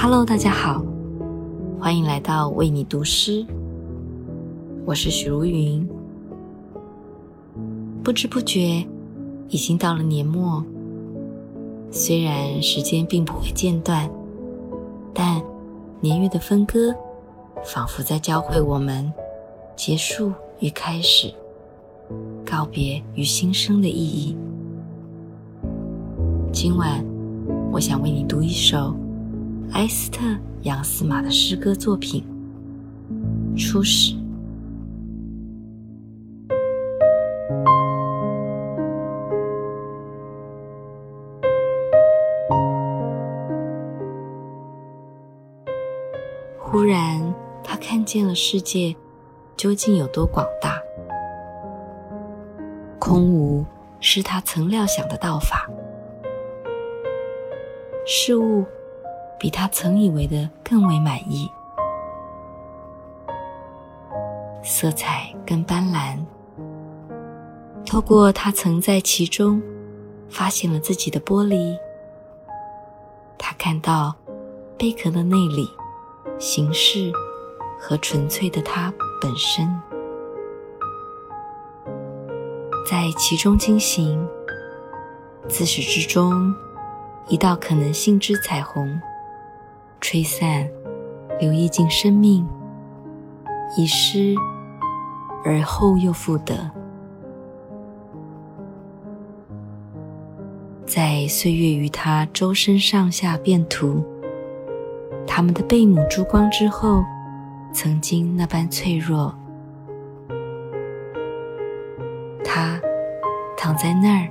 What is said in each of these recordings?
Hello，大家好，欢迎来到为你读诗。我是许如云。不知不觉，已经到了年末。虽然时间并不会间断，但年月的分割，仿佛在教会我们结束与开始、告别与新生的意义。今晚，我想为你读一首埃斯特·杨斯玛的诗歌作品《初始》。忽然，他看见了世界究竟有多广大，空无是他曾料想的道法。事物比他曾以为的更为满意，色彩更斑斓。透过他曾在其中发现了自己的玻璃，他看到贝壳的内里、形式和纯粹的它本身，在其中进行，自始至终。一道可能性之彩虹，吹散，流溢进生命，遗失，而后又复得。在岁月与他周身上下变涂，他们的贝母珠光之后，曾经那般脆弱。他躺在那儿，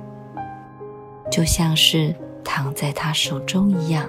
就像是。躺在他手中一样。